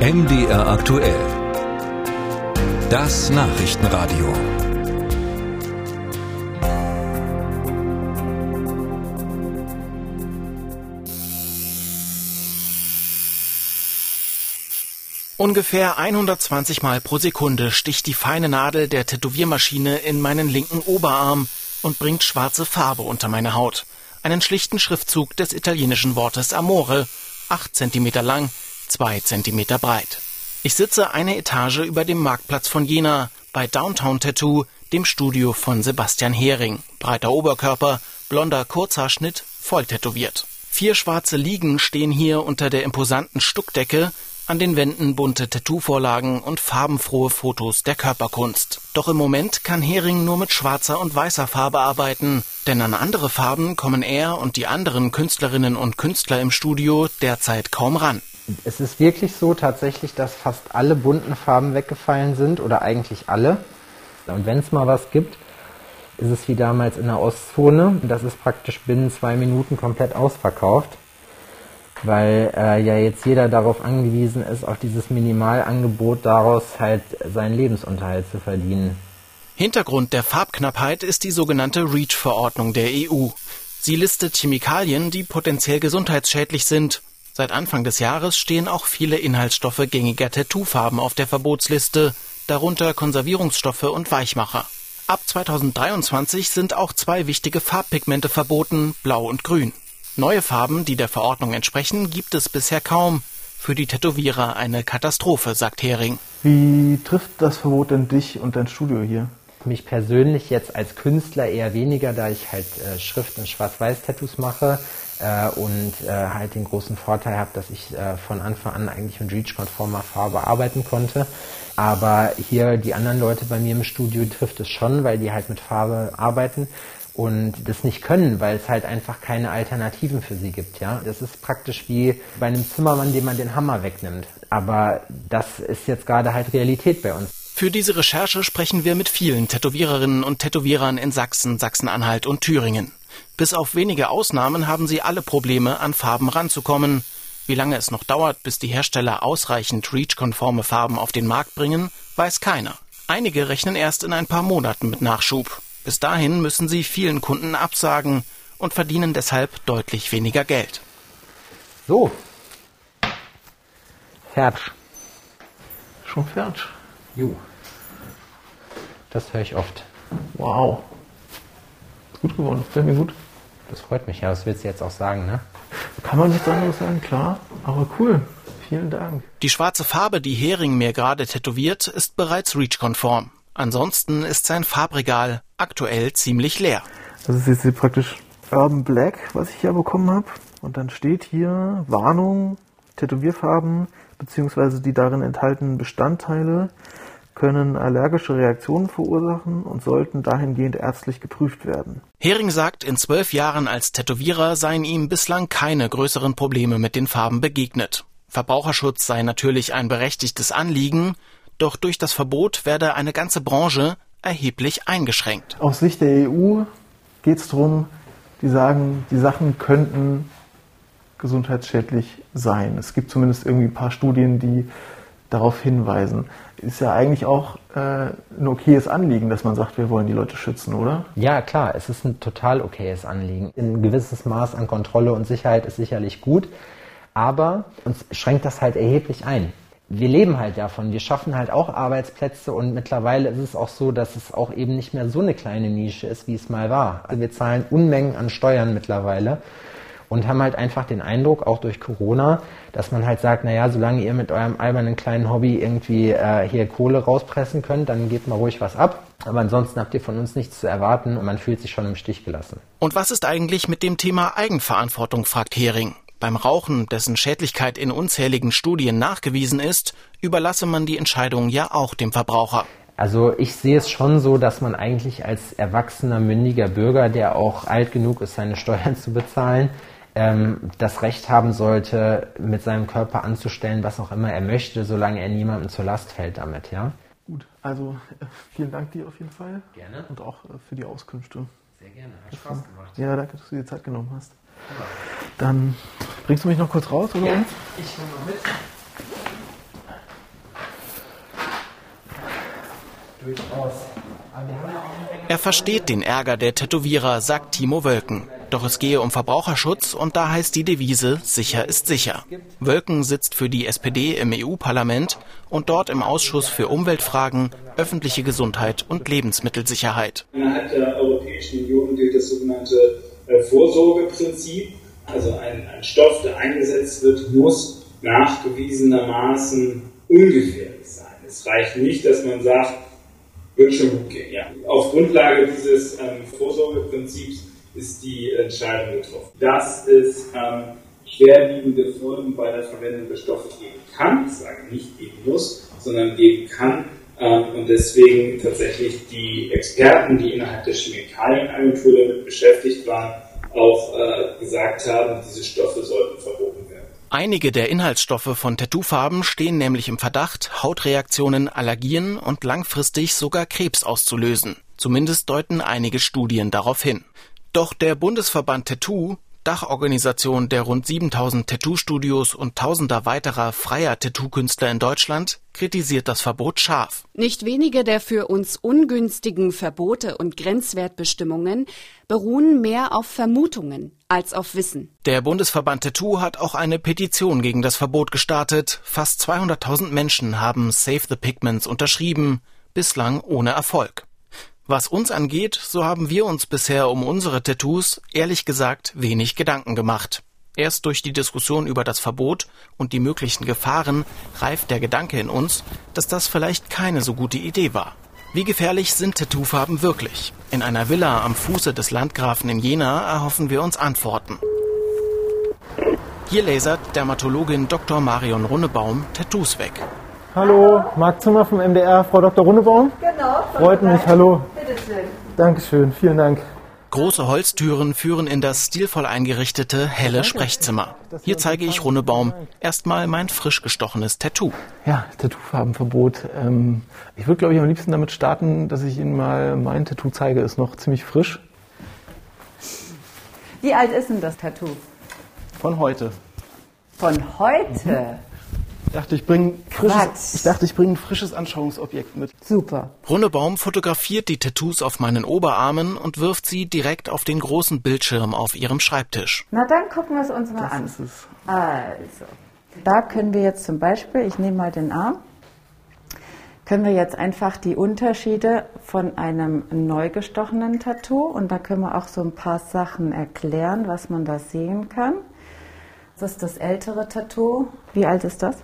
MDR aktuell. Das Nachrichtenradio. Ungefähr 120 Mal pro Sekunde sticht die feine Nadel der Tätowiermaschine in meinen linken Oberarm und bringt schwarze Farbe unter meine Haut. Einen schlichten Schriftzug des italienischen Wortes Amore, acht Zentimeter lang, zwei Zentimeter breit. Ich sitze eine Etage über dem Marktplatz von Jena bei Downtown Tattoo, dem Studio von Sebastian Hering. Breiter Oberkörper, blonder Kurzhaarschnitt, voll tätowiert. Vier schwarze Liegen stehen hier unter der imposanten Stuckdecke, an den Wänden bunte Tattoo-Vorlagen und farbenfrohe Fotos der Körperkunst. Doch im Moment kann Hering nur mit schwarzer und weißer Farbe arbeiten, denn an andere Farben kommen er und die anderen Künstlerinnen und Künstler im Studio derzeit kaum ran. Es ist wirklich so tatsächlich, dass fast alle bunten Farben weggefallen sind oder eigentlich alle. Und wenn es mal was gibt, ist es wie damals in der Ostzone. Das ist praktisch binnen zwei Minuten komplett ausverkauft weil äh, ja jetzt jeder darauf angewiesen ist, auf dieses Minimalangebot daraus halt seinen Lebensunterhalt zu verdienen. Hintergrund der Farbknappheit ist die sogenannte REACH-Verordnung der EU. Sie listet Chemikalien, die potenziell gesundheitsschädlich sind. Seit Anfang des Jahres stehen auch viele Inhaltsstoffe gängiger Tattoofarben auf der Verbotsliste, darunter Konservierungsstoffe und Weichmacher. Ab 2023 sind auch zwei wichtige Farbpigmente verboten, blau und grün. Neue Farben, die der Verordnung entsprechen, gibt es bisher kaum. Für die Tätowierer eine Katastrophe, sagt Hering. Wie trifft das Verbot denn dich und dein Studio hier? Mich persönlich jetzt als Künstler eher weniger, da ich halt äh, Schrift- und Schwarz-Weiß-Tattoos mache und äh, halt den großen Vorteil habe, dass ich äh, von Anfang an eigentlich mit REACH-konformer Farbe arbeiten konnte. Aber hier die anderen Leute bei mir im Studio trifft es schon, weil die halt mit Farbe arbeiten und das nicht können, weil es halt einfach keine Alternativen für sie gibt. Ja, das ist praktisch wie bei einem Zimmermann, dem man den Hammer wegnimmt. Aber das ist jetzt gerade halt Realität bei uns. Für diese Recherche sprechen wir mit vielen Tätowiererinnen und Tätowierern in Sachsen, Sachsen-Anhalt und Thüringen. Bis auf wenige Ausnahmen haben sie alle Probleme, an Farben ranzukommen. Wie lange es noch dauert, bis die Hersteller ausreichend REACH-konforme Farben auf den Markt bringen, weiß keiner. Einige rechnen erst in ein paar Monaten mit Nachschub. Bis dahin müssen sie vielen Kunden absagen und verdienen deshalb deutlich weniger Geld. So. Fertig. Schon fertig. Jo. Das höre ich oft. Wow. Gut geworden, gefällt mir gut. Das freut mich, ja, das willst du jetzt auch sagen, ne? Kann man nichts anderes sagen, klar, aber cool. Vielen Dank. Die schwarze Farbe, die Hering mir gerade tätowiert, ist bereits REACH-konform. Ansonsten ist sein Farbregal aktuell ziemlich leer. Das ist jetzt hier praktisch Urban Black, was ich hier bekommen habe. Und dann steht hier Warnung, Tätowierfarben bzw. die darin enthaltenen Bestandteile können allergische Reaktionen verursachen und sollten dahingehend ärztlich geprüft werden. Hering sagt, in zwölf Jahren als Tätowierer seien ihm bislang keine größeren Probleme mit den Farben begegnet. Verbraucherschutz sei natürlich ein berechtigtes Anliegen, doch durch das Verbot werde eine ganze Branche erheblich eingeschränkt. Aus Sicht der EU geht es darum, die sagen, die Sachen könnten gesundheitsschädlich sein. Es gibt zumindest irgendwie ein paar Studien, die darauf hinweisen. Ist ja eigentlich auch äh, ein okayes Anliegen, dass man sagt, wir wollen die Leute schützen, oder? Ja, klar, es ist ein total okayes Anliegen. Ein gewisses Maß an Kontrolle und Sicherheit ist sicherlich gut, aber uns schränkt das halt erheblich ein wir leben halt davon. Wir schaffen halt auch Arbeitsplätze und mittlerweile ist es auch so, dass es auch eben nicht mehr so eine kleine Nische ist, wie es mal war. Also wir zahlen Unmengen an Steuern mittlerweile und haben halt einfach den Eindruck, auch durch Corona, dass man halt sagt, naja, solange ihr mit eurem albernen kleinen Hobby irgendwie äh, hier Kohle rauspressen könnt, dann gebt mal ruhig was ab. Aber ansonsten habt ihr von uns nichts zu erwarten und man fühlt sich schon im Stich gelassen. Und was ist eigentlich mit dem Thema Eigenverantwortung, fragt Hering. Beim Rauchen, dessen Schädlichkeit in unzähligen Studien nachgewiesen ist, überlasse man die Entscheidung ja auch dem Verbraucher. Also ich sehe es schon so, dass man eigentlich als erwachsener, mündiger Bürger, der auch alt genug ist, seine Steuern zu bezahlen, ähm, das Recht haben sollte, mit seinem Körper anzustellen, was auch immer er möchte, solange er niemandem zur Last fällt damit, ja? Gut, also äh, vielen Dank dir auf jeden Fall. Gerne. Und auch äh, für die Auskünfte. Sehr gerne, hat Spaß gemacht. Ja, danke, dass du dir Zeit genommen hast. Genau. Dann bringst du mich noch kurz raus, oder? Ja, uns? ich nehme noch mit. Er versteht den Ärger der Tätowierer, sagt Timo Wölken. Doch es gehe um Verbraucherschutz und da heißt die Devise sicher ist sicher. Wölken sitzt für die SPD im EU-Parlament und dort im Ausschuss für Umweltfragen, öffentliche Gesundheit und Lebensmittelsicherheit. Innerhalb der Europäischen Union gilt das sogenannte äh, Vorsorgeprinzip. Also ein, ein Stoff, der eingesetzt wird, muss nachgewiesenermaßen ungefährlich sein. Es reicht nicht, dass man sagt, wird schon gut gehen. Ja. Auf Grundlage dieses ähm, Vorsorgeprinzips ist die Entscheidung getroffen. Dass es ähm, schwerwiegende Folgen bei der Verwendung des Stoffes geben kann, ich sage nicht geben muss, sondern geben kann. Ähm, und deswegen tatsächlich die Experten, die innerhalb der Chemikalienagentur damit beschäftigt waren, auch äh, gesagt haben, diese Stoffe sollten verboten werden. Einige der Inhaltsstoffe von Tattoofarben stehen nämlich im Verdacht, Hautreaktionen, Allergien und langfristig sogar Krebs auszulösen. Zumindest deuten einige Studien darauf hin. Doch der Bundesverband Tattoo, Dachorganisation der rund 7000 Tattoo-Studios und tausender weiterer freier Tattoo-Künstler in Deutschland, kritisiert das Verbot scharf. Nicht wenige der für uns ungünstigen Verbote und Grenzwertbestimmungen beruhen mehr auf Vermutungen als auf Wissen. Der Bundesverband Tattoo hat auch eine Petition gegen das Verbot gestartet. Fast 200.000 Menschen haben Save the Pigments unterschrieben, bislang ohne Erfolg. Was uns angeht, so haben wir uns bisher um unsere Tattoos ehrlich gesagt wenig Gedanken gemacht. Erst durch die Diskussion über das Verbot und die möglichen Gefahren reift der Gedanke in uns, dass das vielleicht keine so gute Idee war. Wie gefährlich sind Tattoofarben wirklich? In einer Villa am Fuße des Landgrafen in Jena erhoffen wir uns Antworten. Hier lasert Dermatologin Dr. Marion Runnebaum Tattoos weg. Hallo, Marc Zimmer vom MDR, Frau Dr. Runnebaum. Genau. Freut mich, hallo. Dankeschön, vielen Dank. Große Holztüren führen in das stilvoll eingerichtete, helle Sprechzimmer. Hier zeige ich Runnebaum erstmal mein frisch gestochenes Tattoo. Ja, Tattoofarbenverbot. Ähm, ich würde, glaube ich, am liebsten damit starten, dass ich Ihnen mal mein Tattoo zeige. Ist noch ziemlich frisch. Wie alt ist denn das Tattoo? Von heute. Von heute. Ich dachte, ich bringe frisches, ich dachte, ich bringe ein frisches Anschauungsobjekt mit. Super. Runnebaum fotografiert die Tattoos auf meinen Oberarmen und wirft sie direkt auf den großen Bildschirm auf ihrem Schreibtisch. Na dann gucken wir es uns mal an. Das ist Also, da können wir jetzt zum Beispiel, ich nehme mal den Arm, können wir jetzt einfach die Unterschiede von einem neu gestochenen Tattoo und da können wir auch so ein paar Sachen erklären, was man da sehen kann. Das ist das ältere Tattoo. Wie alt ist das?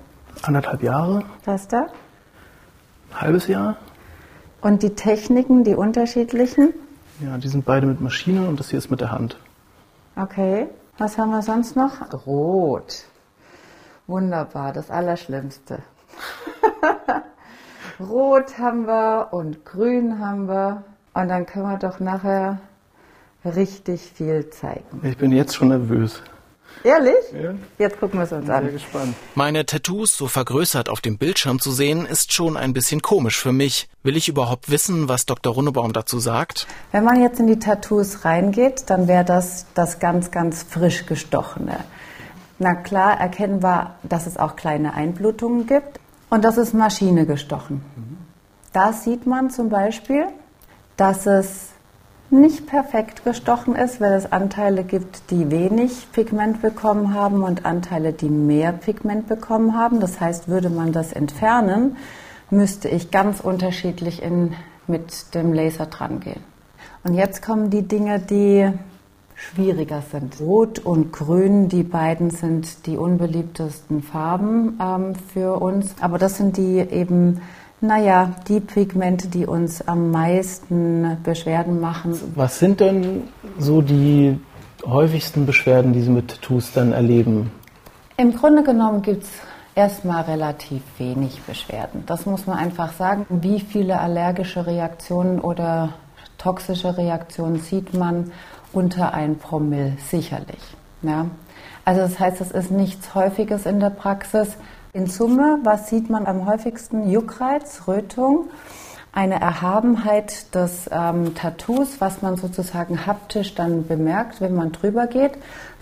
Anderthalb Jahre, Das da? ein halbes Jahr. Und die Techniken, die unterschiedlichen? Ja, die sind beide mit Maschine und das hier ist mit der Hand. Okay. Was haben wir sonst noch? Rot. Wunderbar, das Allerschlimmste. Rot haben wir und Grün haben wir. Und dann können wir doch nachher richtig viel zeigen. Ich bin jetzt schon nervös. Ehrlich? Ja. Jetzt gucken wir es uns Sehr an. gespannt. Meine Tattoos so vergrößert auf dem Bildschirm zu sehen, ist schon ein bisschen komisch für mich. Will ich überhaupt wissen, was Dr. Runnebaum dazu sagt? Wenn man jetzt in die Tattoos reingeht, dann wäre das das ganz, ganz frisch gestochene. Na klar erkennen wir, dass es auch kleine Einblutungen gibt. Und das ist Maschine gestochen. Da sieht man zum Beispiel, dass es nicht perfekt gestochen ist, weil es Anteile gibt, die wenig Pigment bekommen haben und Anteile, die mehr Pigment bekommen haben. Das heißt, würde man das entfernen, müsste ich ganz unterschiedlich in, mit dem Laser dran gehen. Und jetzt kommen die Dinge, die schwieriger sind. Rot und Grün, die beiden sind die unbeliebtesten Farben ähm, für uns. Aber das sind die eben, naja, die Pigmente, die uns am meisten Beschwerden machen. Was sind denn so die häufigsten Beschwerden, die Sie mit Tattoos dann erleben? Im Grunde genommen gibt es erstmal relativ wenig Beschwerden. Das muss man einfach sagen. Wie viele allergische Reaktionen oder toxische Reaktionen sieht man unter ein Promille? Sicherlich. Ja. Also das heißt, es ist nichts Häufiges in der Praxis. In Summe, was sieht man am häufigsten? Juckreiz, Rötung, eine Erhabenheit des ähm, Tattoos, was man sozusagen haptisch dann bemerkt, wenn man drüber geht,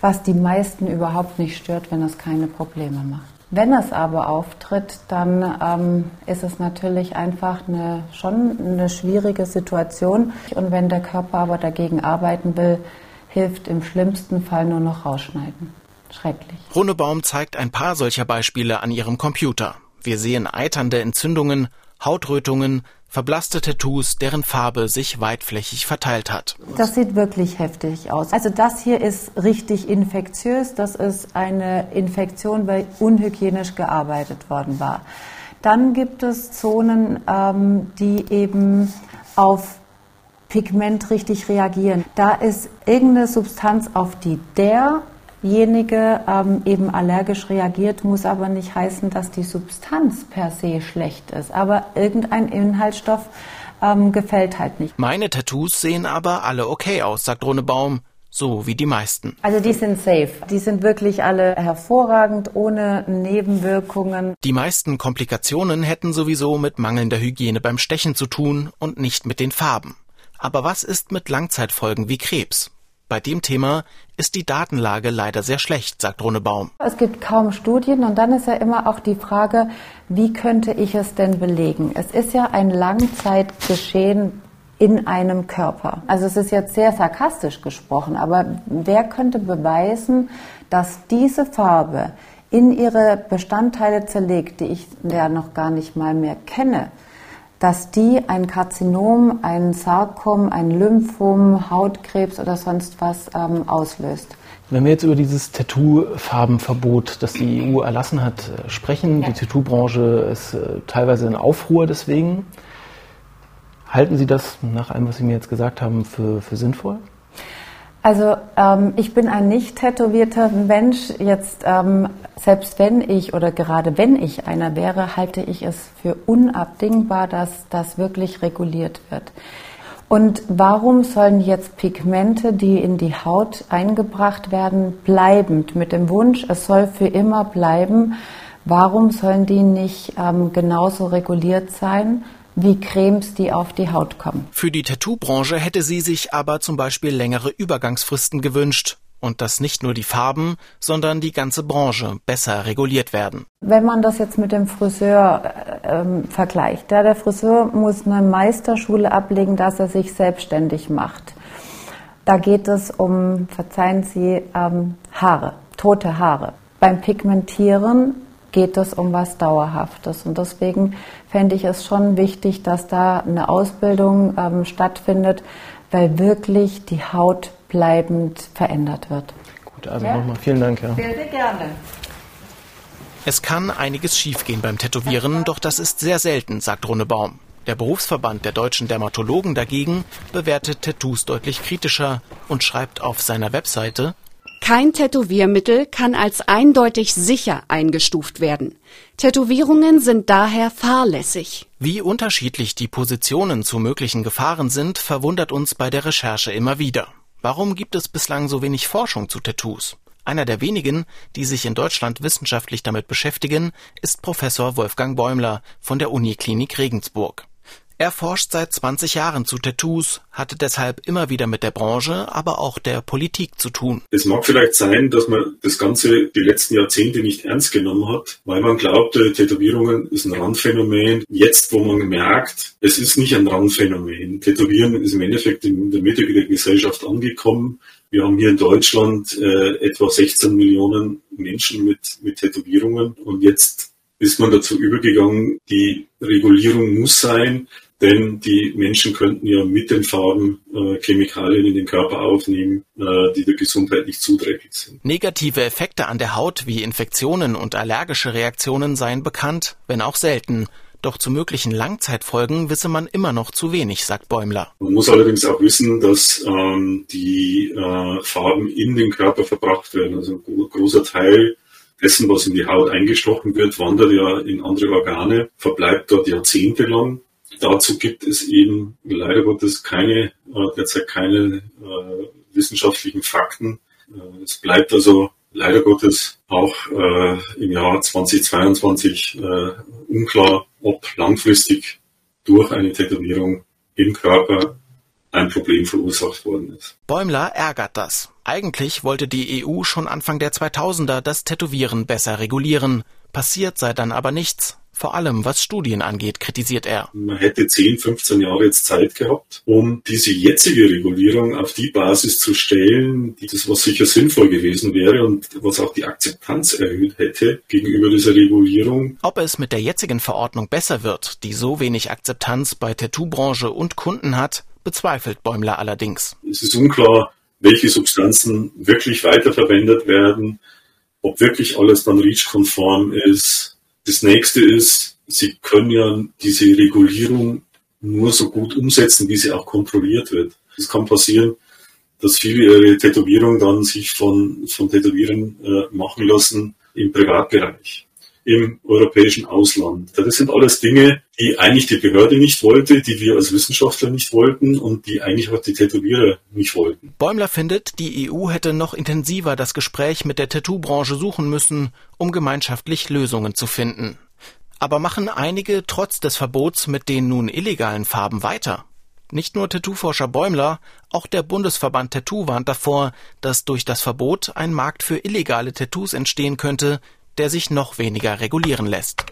was die meisten überhaupt nicht stört, wenn das keine Probleme macht. Wenn es aber auftritt, dann ähm, ist es natürlich einfach eine, schon eine schwierige Situation. Und wenn der Körper aber dagegen arbeiten will, hilft im schlimmsten Fall nur noch rausschneiden. Schrecklich. Runebaum zeigt ein paar solcher Beispiele an ihrem Computer. Wir sehen eiternde Entzündungen, Hautrötungen, verblasste Tattoos, deren Farbe sich weitflächig verteilt hat. Das sieht wirklich heftig aus. Also das hier ist richtig infektiös. Das ist eine Infektion, weil unhygienisch gearbeitet worden war. Dann gibt es Zonen, ähm, die eben auf Pigment richtig reagieren. Da ist irgendeine Substanz, auf die der derjenige ähm, eben allergisch reagiert, muss aber nicht heißen, dass die Substanz per se schlecht ist. Aber irgendein Inhaltsstoff ähm, gefällt halt nicht. Meine Tattoos sehen aber alle okay aus, sagt Baum. So wie die meisten. Also die sind safe. Die sind wirklich alle hervorragend, ohne Nebenwirkungen. Die meisten Komplikationen hätten sowieso mit mangelnder Hygiene beim Stechen zu tun und nicht mit den Farben. Aber was ist mit Langzeitfolgen wie Krebs? Bei dem Thema ist die Datenlage leider sehr schlecht, sagt Baum. Es gibt kaum Studien und dann ist ja immer auch die Frage, wie könnte ich es denn belegen? Es ist ja ein Langzeitgeschehen in einem Körper. Also es ist jetzt sehr sarkastisch gesprochen, aber wer könnte beweisen, dass diese Farbe in ihre Bestandteile zerlegt, die ich ja noch gar nicht mal mehr kenne, dass die ein Karzinom, ein Sarkom, ein Lymphom, Hautkrebs oder sonst was ähm, auslöst. Wenn wir jetzt über dieses Tattoo-Farbenverbot, das die EU erlassen hat, äh, sprechen, ja. die Tattoo-Branche ist äh, teilweise in Aufruhr deswegen. Halten Sie das nach allem, was Sie mir jetzt gesagt haben, für, für sinnvoll? Also ähm, ich bin ein nicht tätowierter Mensch. Jetzt ähm, selbst wenn ich oder gerade wenn ich einer wäre, halte ich es für unabdingbar, dass das wirklich reguliert wird. Und warum sollen jetzt Pigmente, die in die Haut eingebracht werden, bleibend mit dem Wunsch, es soll für immer bleiben, warum sollen die nicht ähm, genauso reguliert sein? Wie Cremes, die auf die Haut kommen. Für die Tattoo-Branche hätte sie sich aber zum Beispiel längere Übergangsfristen gewünscht und dass nicht nur die Farben, sondern die ganze Branche besser reguliert werden. Wenn man das jetzt mit dem Friseur äh, ähm, vergleicht, ja, der Friseur muss eine Meisterschule ablegen, dass er sich selbstständig macht. Da geht es um, verzeihen Sie, ähm, Haare, tote Haare. Beim Pigmentieren geht es um was Dauerhaftes. Und deswegen fände ich es schon wichtig, dass da eine Ausbildung ähm, stattfindet, weil wirklich die Haut bleibend verändert wird. Gut, also ja? nochmal vielen Dank. Ja. Bitte gerne. Es kann einiges schiefgehen beim Tätowieren, doch das ist sehr selten, sagt Baum. Der Berufsverband der deutschen Dermatologen dagegen bewertet Tattoos deutlich kritischer und schreibt auf seiner Webseite, kein Tätowiermittel kann als eindeutig sicher eingestuft werden. Tätowierungen sind daher fahrlässig. Wie unterschiedlich die Positionen zu möglichen Gefahren sind, verwundert uns bei der Recherche immer wieder. Warum gibt es bislang so wenig Forschung zu Tattoos? Einer der wenigen, die sich in Deutschland wissenschaftlich damit beschäftigen, ist Professor Wolfgang Bäumler von der Uniklinik Regensburg. Er forscht seit 20 Jahren zu Tattoos, hatte deshalb immer wieder mit der Branche, aber auch der Politik zu tun. Es mag vielleicht sein, dass man das Ganze die letzten Jahrzehnte nicht ernst genommen hat, weil man glaubte, Tätowierungen ist ein Randphänomen. Jetzt, wo man merkt, es ist nicht ein Randphänomen. Tätowieren ist im Endeffekt in der Mitte der Gesellschaft angekommen. Wir haben hier in Deutschland äh, etwa 16 Millionen Menschen mit, mit Tätowierungen und jetzt ist man dazu übergegangen, die Regulierung muss sein, denn die Menschen könnten ja mit den Farben äh, Chemikalien in den Körper aufnehmen, äh, die der Gesundheit nicht zuträglich sind. Negative Effekte an der Haut wie Infektionen und allergische Reaktionen seien bekannt, wenn auch selten. Doch zu möglichen Langzeitfolgen wisse man immer noch zu wenig, sagt Bäumler. Man muss allerdings auch wissen, dass ähm, die äh, Farben in den Körper verbracht werden. Also ein großer Teil dessen, was in die Haut eingestochen wird, wandert ja in andere Organe, verbleibt dort jahrzehntelang Dazu gibt es eben leider Gottes keine, äh, derzeit keine äh, wissenschaftlichen Fakten. Äh, es bleibt also leider Gottes auch äh, im Jahr 2022 äh, unklar, ob langfristig durch eine Tätowierung im Körper ein Problem verursacht worden ist. Bäumler ärgert das. Eigentlich wollte die EU schon Anfang der 2000er das Tätowieren besser regulieren. Passiert sei dann aber nichts. Vor allem was Studien angeht, kritisiert er. Man hätte 10, 15 Jahre jetzt Zeit gehabt, um diese jetzige Regulierung auf die Basis zu stellen, die das was sicher sinnvoll gewesen wäre und was auch die Akzeptanz erhöht hätte gegenüber dieser Regulierung. Ob es mit der jetzigen Verordnung besser wird, die so wenig Akzeptanz bei Tattoo-Branche und Kunden hat, bezweifelt Bäumler allerdings. Es ist unklar, welche Substanzen wirklich weiterverwendet werden, ob wirklich alles dann REACH-konform ist das nächste ist, Sie können ja diese Regulierung nur so gut umsetzen, wie sie auch kontrolliert wird. Es kann passieren, dass viele ihre Tätowierung dann sich von, von Tätowieren äh, machen lassen im Privatbereich im europäischen Ausland. Das sind alles Dinge, die eigentlich die Behörde nicht wollte, die wir als Wissenschaftler nicht wollten und die eigentlich auch die Tätowierer nicht wollten. Bäumler findet, die EU hätte noch intensiver das Gespräch mit der Tattoo-Branche suchen müssen, um gemeinschaftlich Lösungen zu finden. Aber machen einige trotz des Verbots mit den nun illegalen Farben weiter? Nicht nur Tattooforscher Bäumler, auch der Bundesverband Tattoo warnt davor, dass durch das Verbot ein Markt für illegale Tattoos entstehen könnte, der sich noch weniger regulieren lässt.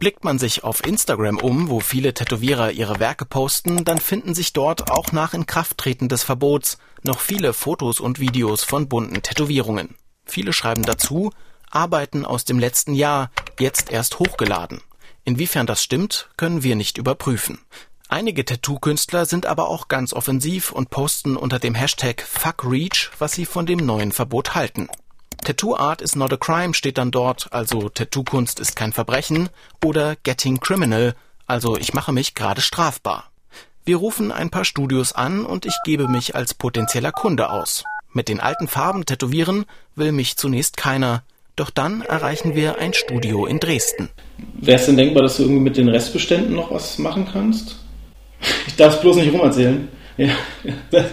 Blickt man sich auf Instagram um, wo viele Tätowierer ihre Werke posten, dann finden sich dort auch nach Inkrafttreten des Verbots noch viele Fotos und Videos von bunten Tätowierungen. Viele schreiben dazu, Arbeiten aus dem letzten Jahr, jetzt erst hochgeladen. Inwiefern das stimmt, können wir nicht überprüfen. Einige Tattoo-Künstler sind aber auch ganz offensiv und posten unter dem Hashtag FuckReach, was sie von dem neuen Verbot halten. Tattoo Art is not a crime steht dann dort, also Tattoo-Kunst ist kein Verbrechen, oder Getting Criminal, also ich mache mich gerade strafbar. Wir rufen ein paar Studios an und ich gebe mich als potenzieller Kunde aus. Mit den alten Farben tätowieren will mich zunächst keiner, doch dann erreichen wir ein Studio in Dresden. Wäre es denn denkbar, dass du irgendwie mit den Restbeständen noch was machen kannst? Ich darf es bloß nicht rumerzählen. Ja.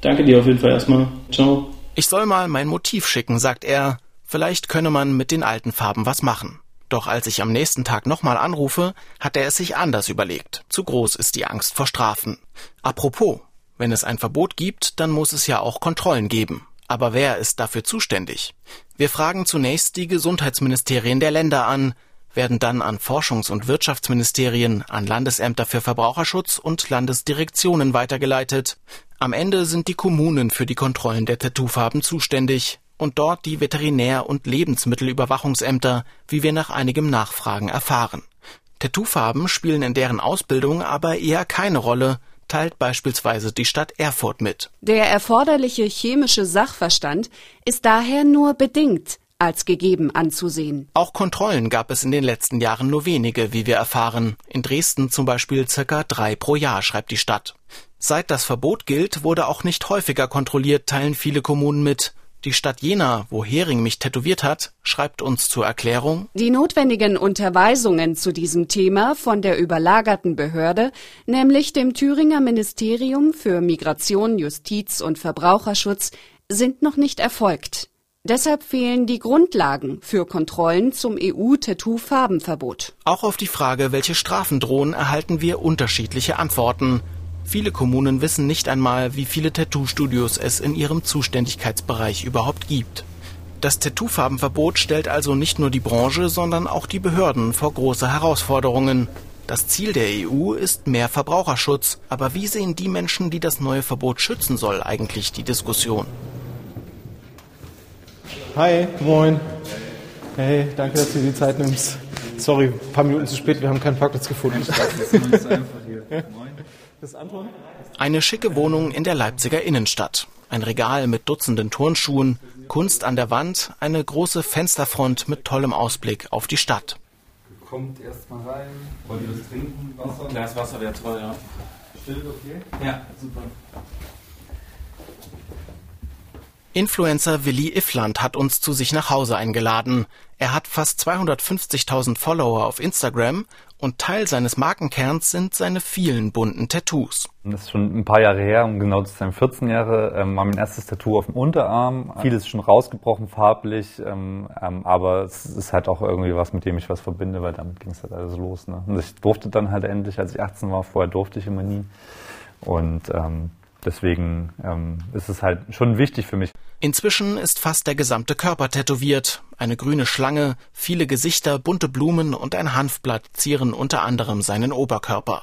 Danke dir auf jeden Fall erstmal. Ciao. Ich soll mal mein Motiv schicken, sagt er. Vielleicht könne man mit den alten Farben was machen. Doch als ich am nächsten Tag nochmal anrufe, hat er es sich anders überlegt. Zu groß ist die Angst vor Strafen. Apropos, wenn es ein Verbot gibt, dann muss es ja auch Kontrollen geben. Aber wer ist dafür zuständig? Wir fragen zunächst die Gesundheitsministerien der Länder an, werden dann an Forschungs- und Wirtschaftsministerien, an Landesämter für Verbraucherschutz und Landesdirektionen weitergeleitet. Am Ende sind die Kommunen für die Kontrollen der Tattoofarben zuständig und dort die Veterinär- und Lebensmittelüberwachungsämter, wie wir nach einigem Nachfragen erfahren. Tattoofarben spielen in deren Ausbildung aber eher keine Rolle, teilt beispielsweise die Stadt Erfurt mit. Der erforderliche chemische Sachverstand ist daher nur bedingt als gegeben anzusehen. Auch Kontrollen gab es in den letzten Jahren nur wenige, wie wir erfahren. In Dresden zum Beispiel circa drei pro Jahr, schreibt die Stadt. Seit das Verbot gilt, wurde auch nicht häufiger kontrolliert, teilen viele Kommunen mit. Die Stadt Jena, wo Hering mich tätowiert hat, schreibt uns zur Erklärung Die notwendigen Unterweisungen zu diesem Thema von der überlagerten Behörde, nämlich dem Thüringer Ministerium für Migration, Justiz und Verbraucherschutz, sind noch nicht erfolgt. Deshalb fehlen die Grundlagen für Kontrollen zum EU-Tattoo-Farbenverbot. Auch auf die Frage, welche Strafen drohen, erhalten wir unterschiedliche Antworten. Viele Kommunen wissen nicht einmal, wie viele Tattoo-Studios es in ihrem Zuständigkeitsbereich überhaupt gibt. Das Tattoo-Farbenverbot stellt also nicht nur die Branche, sondern auch die Behörden vor große Herausforderungen. Das Ziel der EU ist mehr Verbraucherschutz, aber wie sehen die Menschen, die das neue Verbot schützen soll, eigentlich die Diskussion? Hi, moin. Hey, danke, dass du dir die Zeit nimmst. Sorry, ein paar Minuten zu spät, wir haben keinen Parkplatz gefunden. Das Anton? Eine schicke Wohnung in der Leipziger Innenstadt. Ein Regal mit Dutzenden Turnschuhen, Kunst an der Wand, eine große Fensterfront mit tollem Ausblick auf die Stadt. Kommt erst mal rein. Wollt ihr was trinken? Wasser? Ein Glas Wasser wäre toll, ja. Still, okay? Ja, super. Influencer Willi Iffland hat uns zu sich nach Hause eingeladen. Er hat fast 250.000 Follower auf Instagram und Teil seines Markenkerns sind seine vielen bunten Tattoos. Das ist schon ein paar Jahre her, um genau zu sein, 14 Jahre, ähm, war mein erstes Tattoo auf dem Unterarm. Vieles schon rausgebrochen farblich, ähm, ähm, aber es ist halt auch irgendwie was, mit dem ich was verbinde, weil damit ging es halt alles los. Ne? Und ich durfte dann halt endlich, als ich 18 war, vorher durfte ich immer nie. Und ähm, deswegen ähm, ist es halt schon wichtig für mich. Inzwischen ist fast der gesamte Körper tätowiert. Eine grüne Schlange, viele Gesichter, bunte Blumen und ein Hanfblatt zieren unter anderem seinen Oberkörper.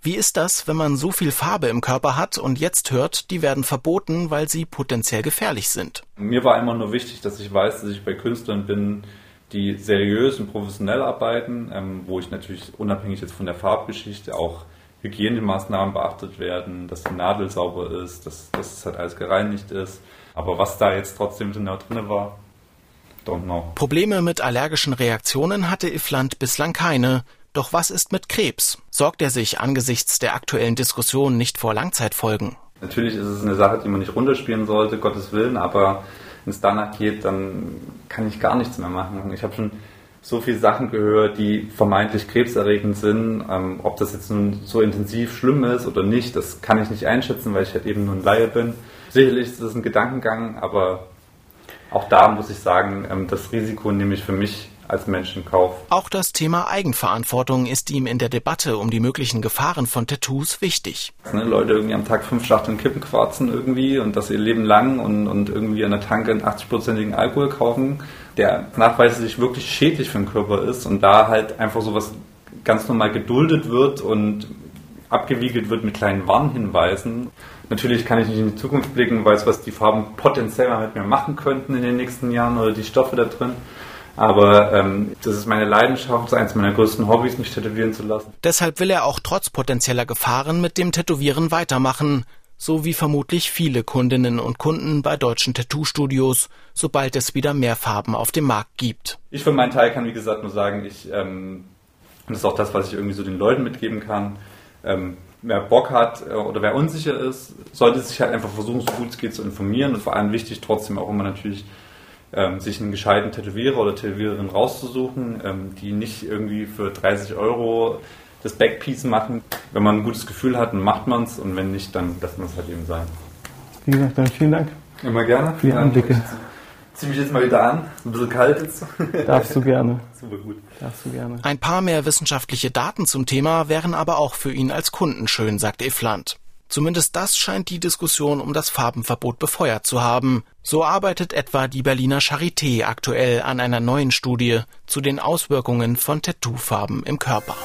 Wie ist das, wenn man so viel Farbe im Körper hat und jetzt hört, die werden verboten, weil sie potenziell gefährlich sind? Mir war immer nur wichtig, dass ich weiß, dass ich bei Künstlern bin, die seriös und professionell arbeiten, ähm, wo ich natürlich unabhängig jetzt von der Farbgeschichte auch Hygienemaßnahmen beachtet werden, dass die Nadel sauber ist, dass, dass es halt alles gereinigt ist. Aber was da jetzt trotzdem genau drin war, don't know. Probleme mit allergischen Reaktionen hatte Ifland bislang keine. Doch was ist mit Krebs? Sorgt er sich angesichts der aktuellen Diskussion nicht vor Langzeitfolgen? Natürlich ist es eine Sache, die man nicht runterspielen sollte, Gottes Willen, aber wenn es danach geht, dann kann ich gar nichts mehr machen. Ich habe schon so viele Sachen gehört, die vermeintlich krebserregend sind. Ähm, ob das jetzt nun so intensiv schlimm ist oder nicht, das kann ich nicht einschätzen, weil ich halt eben nur ein Laie bin. Sicherlich ist das ein Gedankengang, aber auch da muss ich sagen, ähm, das Risiko nehme ich für mich als Mensch in Kauf. Auch das Thema Eigenverantwortung ist ihm in der Debatte um die möglichen Gefahren von Tattoos wichtig. Ne, Leute irgendwie am Tag fünf Schachteln Kippen quarzen irgendwie und das ihr Leben lang und, und irgendwie an der Tanke einen 80-prozentigen Alkohol kaufen, der nachweislich wirklich schädlich für den Körper ist und da halt einfach sowas ganz normal geduldet wird und abgewiegelt wird mit kleinen Warnhinweisen. Natürlich kann ich nicht in die Zukunft blicken, weiß, was die Farben potenziell mal mit mir machen könnten in den nächsten Jahren oder die Stoffe da drin. Aber ähm, das ist meine Leidenschaft, das ist eines meiner größten Hobbys, mich tätowieren zu lassen. Deshalb will er auch trotz potenzieller Gefahren mit dem Tätowieren weitermachen, so wie vermutlich viele Kundinnen und Kunden bei deutschen Tattoo-Studios, sobald es wieder mehr Farben auf dem Markt gibt. Ich für meinen Teil kann, wie gesagt, nur sagen, ich, ähm, das ist auch das, was ich irgendwie so den Leuten mitgeben kann. Ähm, wer Bock hat äh, oder wer unsicher ist, sollte sich halt einfach versuchen, so gut es geht zu informieren und vor allem wichtig trotzdem auch immer natürlich ähm, sich einen gescheiten Tätowierer oder Tätowiererin rauszusuchen, ähm, die nicht irgendwie für 30 Euro das Backpiece machen. Wenn man ein gutes Gefühl hat, dann macht man es und wenn nicht, dann lässt man es halt eben sein. Wie gesagt, dann vielen Dank. Immer gerne. Für die Einblicke. Zieh mich jetzt mal wieder an. Ein bisschen kalt jetzt. Darfst du gerne. Super gut. Darfst du gerne. Ein paar mehr wissenschaftliche Daten zum Thema wären aber auch für ihn als Kunden schön, sagt Ifland. Zumindest das scheint die Diskussion um das Farbenverbot befeuert zu haben. So arbeitet etwa die Berliner Charité aktuell an einer neuen Studie zu den Auswirkungen von Tattoofarben im Körper.